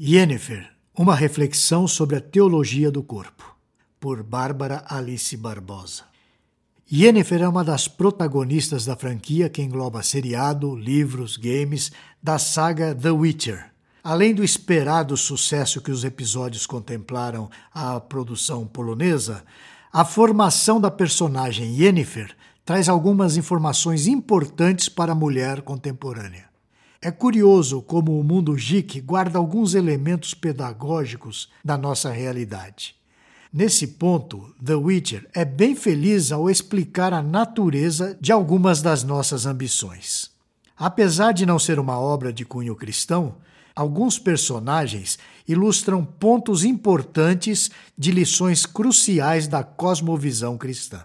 Yennefer, uma reflexão sobre a teologia do corpo, por Bárbara Alice Barbosa. Yennefer é uma das protagonistas da franquia que engloba seriado, livros, games da saga The Witcher. Além do esperado sucesso que os episódios contemplaram a produção polonesa, a formação da personagem Yennefer traz algumas informações importantes para a mulher contemporânea. É curioso como o mundo geek guarda alguns elementos pedagógicos da nossa realidade. Nesse ponto, The Witcher é bem feliz ao explicar a natureza de algumas das nossas ambições. Apesar de não ser uma obra de cunho cristão, alguns personagens ilustram pontos importantes de lições cruciais da cosmovisão cristã.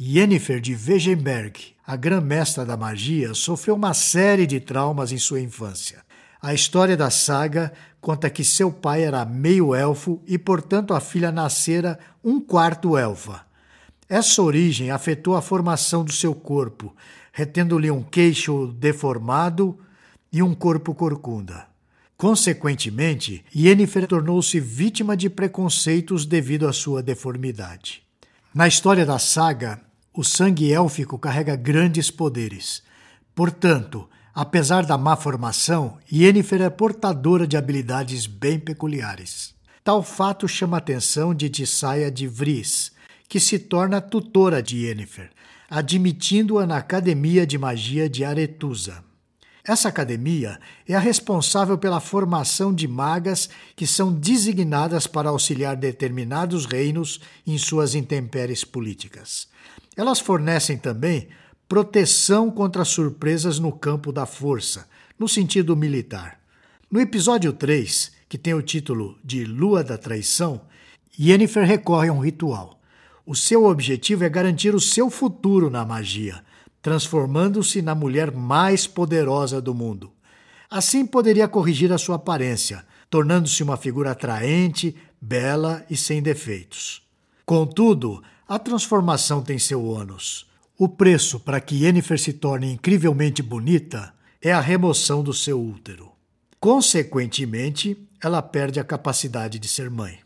Yennefer de Wegenberg, a grã-mestra da magia, sofreu uma série de traumas em sua infância. A história da saga conta que seu pai era meio-elfo e, portanto, a filha nascera um quarto elfa. Essa origem afetou a formação do seu corpo, retendo-lhe um queixo deformado e um corpo corcunda. Consequentemente, Yennefer tornou-se vítima de preconceitos devido à sua deformidade. Na história da saga, o sangue élfico carrega grandes poderes. Portanto, apesar da má formação, Yennefer é portadora de habilidades bem peculiares. Tal fato chama a atenção de Tissaia de Vries, que se torna tutora de Yennefer, admitindo-a na Academia de Magia de Aretusa. Essa academia é a responsável pela formação de magas que são designadas para auxiliar determinados reinos em suas intempéries políticas. Elas fornecem também proteção contra surpresas no campo da força, no sentido militar. No episódio 3, que tem o título de Lua da Traição, Yennefer recorre a um ritual. O seu objetivo é garantir o seu futuro na magia, transformando-se na mulher mais poderosa do mundo. Assim poderia corrigir a sua aparência, tornando-se uma figura atraente, bela e sem defeitos. Contudo, a transformação tem seu ônus. O preço para que Yennefer se torne incrivelmente bonita é a remoção do seu útero. Consequentemente, ela perde a capacidade de ser mãe.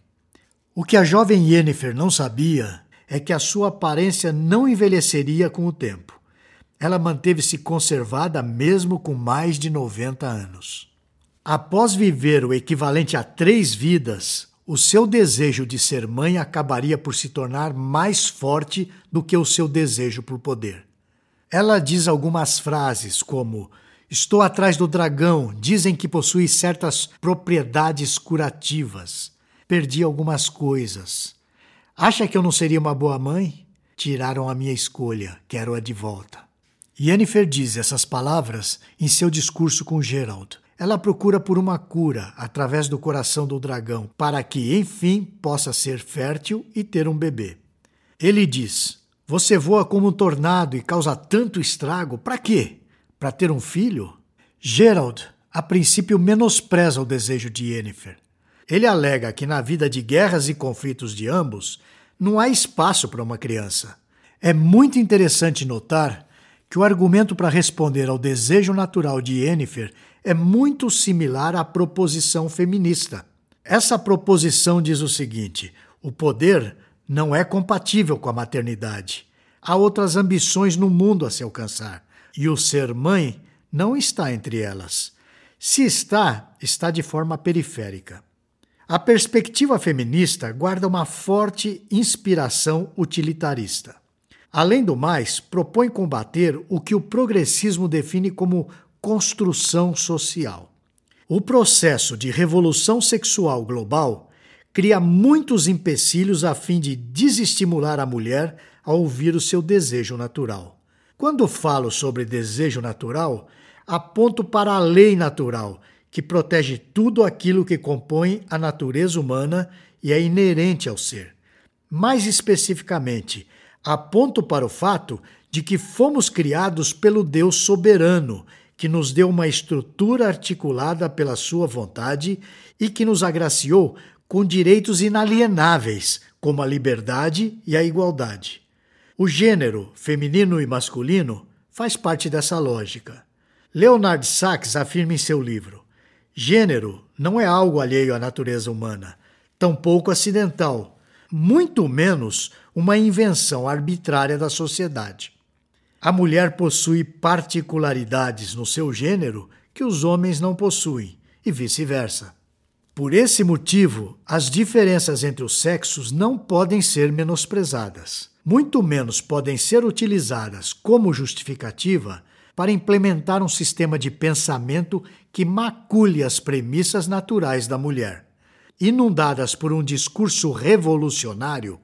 O que a jovem Yennefer não sabia é que a sua aparência não envelheceria com o tempo. Ela manteve-se conservada mesmo com mais de 90 anos. Após viver o equivalente a três vidas, o seu desejo de ser mãe acabaria por se tornar mais forte do que o seu desejo por poder. Ela diz algumas frases como: Estou atrás do dragão, dizem que possui certas propriedades curativas. Perdi algumas coisas. Acha que eu não seria uma boa mãe? Tiraram a minha escolha, quero-a de volta. Yennefer diz essas palavras em seu discurso com Gerald. Ela procura por uma cura através do coração do dragão, para que, enfim, possa ser fértil e ter um bebê. Ele diz: Você voa como um tornado e causa tanto estrago, para quê? Para ter um filho? Gerald, a princípio, menospreza o desejo de Yennefer. Ele alega que na vida de guerras e conflitos de ambos não há espaço para uma criança. É muito interessante notar que o argumento para responder ao desejo natural de Yennefer é muito similar à proposição feminista. Essa proposição diz o seguinte: o poder não é compatível com a maternidade. Há outras ambições no mundo a se alcançar, e o ser mãe não está entre elas. Se está, está de forma periférica. A perspectiva feminista guarda uma forte inspiração utilitarista. Além do mais, propõe combater o que o progressismo define como construção social. O processo de revolução sexual global cria muitos empecilhos a fim de desestimular a mulher a ouvir o seu desejo natural. Quando falo sobre desejo natural, aponto para a lei natural, que protege tudo aquilo que compõe a natureza humana e é inerente ao ser. Mais especificamente, aponto para o fato de que fomos criados pelo Deus soberano que nos deu uma estrutura articulada pela Sua vontade e que nos agraciou com direitos inalienáveis, como a liberdade e a igualdade. O gênero, feminino e masculino, faz parte dessa lógica. Leonard Sachs afirma em seu livro: gênero não é algo alheio à natureza humana, tampouco acidental, muito menos uma invenção arbitrária da sociedade. A mulher possui particularidades no seu gênero que os homens não possuem, e vice-versa. Por esse motivo, as diferenças entre os sexos não podem ser menosprezadas, muito menos podem ser utilizadas como justificativa para implementar um sistema de pensamento que macule as premissas naturais da mulher. Inundadas por um discurso revolucionário,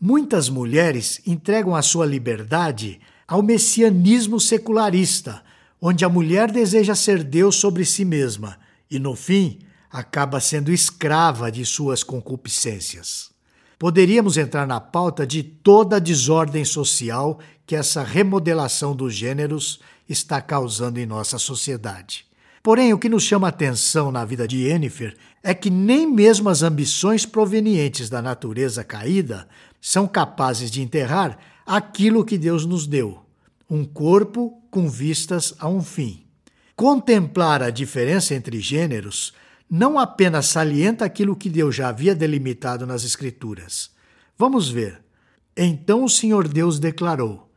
muitas mulheres entregam a sua liberdade ao messianismo secularista, onde a mulher deseja ser Deus sobre si mesma e, no fim, acaba sendo escrava de suas concupiscências. Poderíamos entrar na pauta de toda a desordem social que essa remodelação dos gêneros está causando em nossa sociedade. Porém, o que nos chama a atenção na vida de Yennefer é que nem mesmo as ambições provenientes da natureza caída são capazes de enterrar aquilo que Deus nos deu, um corpo com vistas a um fim. Contemplar a diferença entre gêneros não apenas salienta aquilo que Deus já havia delimitado nas Escrituras. Vamos ver. Então o Senhor Deus declarou: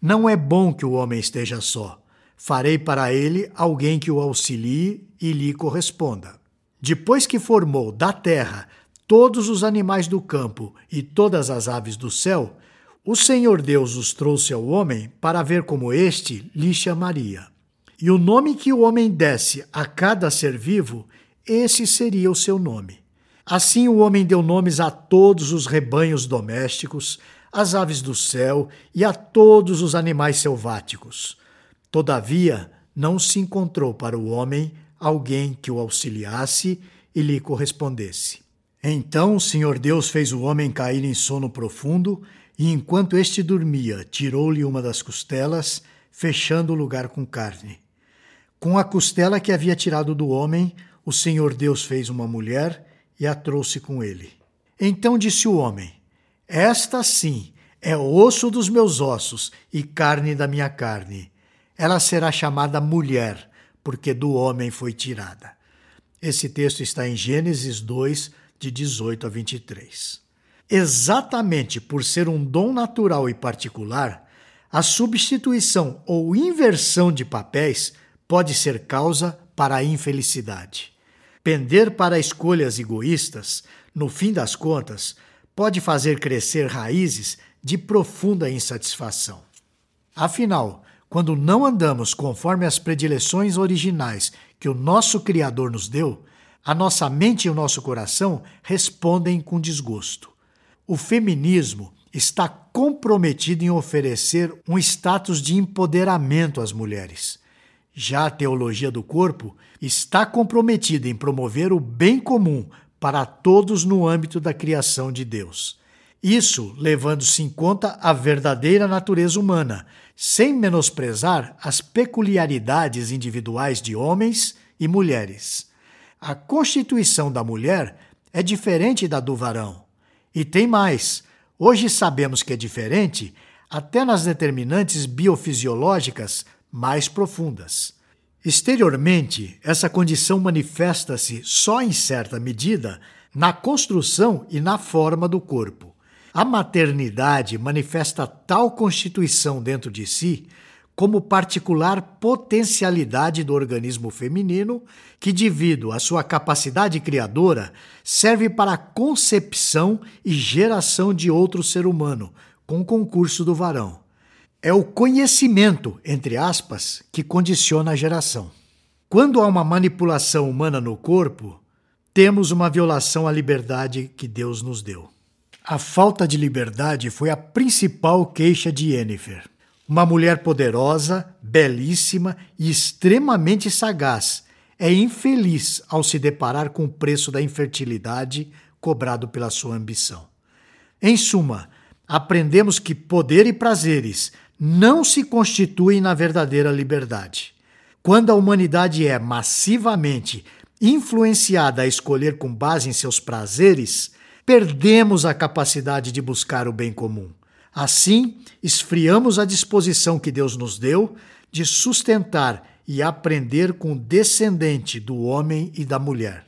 Não é bom que o homem esteja só. Farei para ele alguém que o auxilie e lhe corresponda. Depois que formou da terra todos os animais do campo e todas as aves do céu, o Senhor Deus os trouxe ao homem para ver como este lhe chamaria. E o nome que o homem desse a cada ser vivo esse seria o seu nome. Assim o homem deu nomes a todos os rebanhos domésticos, às aves do céu e a todos os animais selváticos. Todavia, não se encontrou para o homem alguém que o auxiliasse e lhe correspondesse. Então o Senhor Deus fez o homem cair em sono profundo, e enquanto este dormia, tirou-lhe uma das costelas, fechando o lugar com carne. Com a costela que havia tirado do homem, o Senhor Deus fez uma mulher e a trouxe com ele. Então disse o homem: Esta sim é osso dos meus ossos e carne da minha carne. Ela será chamada mulher, porque do homem foi tirada. Esse texto está em Gênesis 2, de 18 a 23. Exatamente por ser um dom natural e particular, a substituição ou inversão de papéis pode ser causa para a infelicidade. Pender para escolhas egoístas, no fim das contas, pode fazer crescer raízes de profunda insatisfação. Afinal, quando não andamos conforme as predileções originais que o nosso Criador nos deu, a nossa mente e o nosso coração respondem com desgosto. O feminismo está comprometido em oferecer um status de empoderamento às mulheres já a teologia do corpo está comprometida em promover o bem comum para todos no âmbito da criação de Deus. Isso levando-se em conta a verdadeira natureza humana, sem menosprezar as peculiaridades individuais de homens e mulheres. A constituição da mulher é diferente da do varão. E tem mais: hoje sabemos que é diferente até nas determinantes biofisiológicas mais profundas. Exteriormente, essa condição manifesta-se só em certa medida na construção e na forma do corpo. A maternidade manifesta tal constituição dentro de si como particular potencialidade do organismo feminino que, devido à sua capacidade criadora, serve para a concepção e geração de outro ser humano, com concurso do varão. É o conhecimento, entre aspas, que condiciona a geração. Quando há uma manipulação humana no corpo, temos uma violação à liberdade que Deus nos deu. A falta de liberdade foi a principal queixa de Yennefer. Uma mulher poderosa, belíssima e extremamente sagaz, é infeliz ao se deparar com o preço da infertilidade cobrado pela sua ambição. Em suma, aprendemos que poder e prazeres não se constituem na verdadeira liberdade. Quando a humanidade é massivamente influenciada a escolher com base em seus prazeres, perdemos a capacidade de buscar o bem comum. Assim, esfriamos a disposição que Deus nos deu de sustentar e aprender com o descendente do homem e da mulher.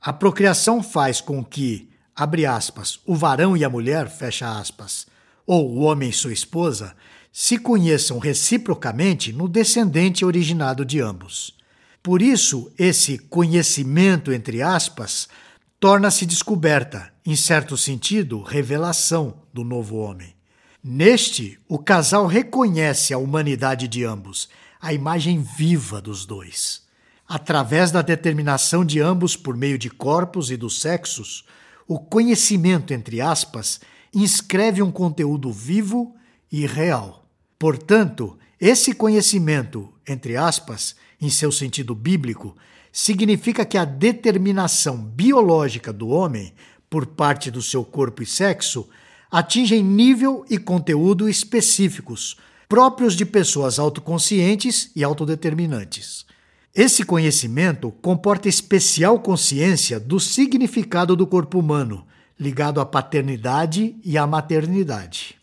A procriação faz com que, abre aspas, o varão e a mulher, fecha aspas, ou o homem e sua esposa, se conheçam reciprocamente no descendente originado de ambos. Por isso, esse conhecimento, entre aspas, torna-se descoberta, em certo sentido, revelação do novo homem. Neste, o casal reconhece a humanidade de ambos, a imagem viva dos dois. Através da determinação de ambos por meio de corpos e dos sexos, o conhecimento, entre aspas, inscreve um conteúdo vivo e real. Portanto, esse conhecimento, entre aspas, em seu sentido bíblico, significa que a determinação biológica do homem, por parte do seu corpo e sexo, atingem nível e conteúdo específicos, próprios de pessoas autoconscientes e autodeterminantes. Esse conhecimento comporta especial consciência do significado do corpo humano, ligado à paternidade e à maternidade.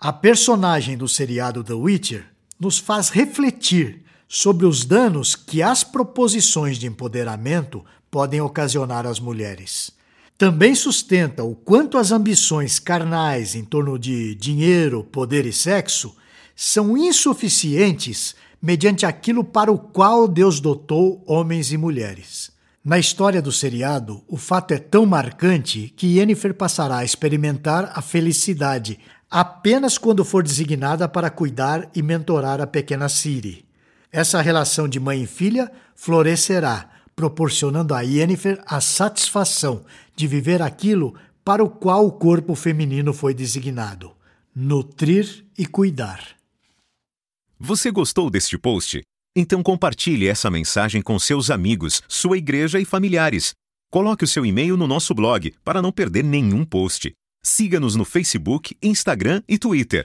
A personagem do seriado The Witcher nos faz refletir sobre os danos que as proposições de empoderamento podem ocasionar às mulheres. Também sustenta o quanto as ambições carnais em torno de dinheiro, poder e sexo são insuficientes mediante aquilo para o qual Deus dotou homens e mulheres. Na história do seriado, o fato é tão marcante que Yennefer passará a experimentar a felicidade apenas quando for designada para cuidar e mentorar a pequena Ciri. Essa relação de mãe e filha florescerá, proporcionando a Yennefer a satisfação de viver aquilo para o qual o corpo feminino foi designado: nutrir e cuidar. Você gostou deste post? Então compartilhe essa mensagem com seus amigos, sua igreja e familiares. Coloque o seu e-mail no nosso blog para não perder nenhum post. Siga-nos no Facebook, Instagram e Twitter.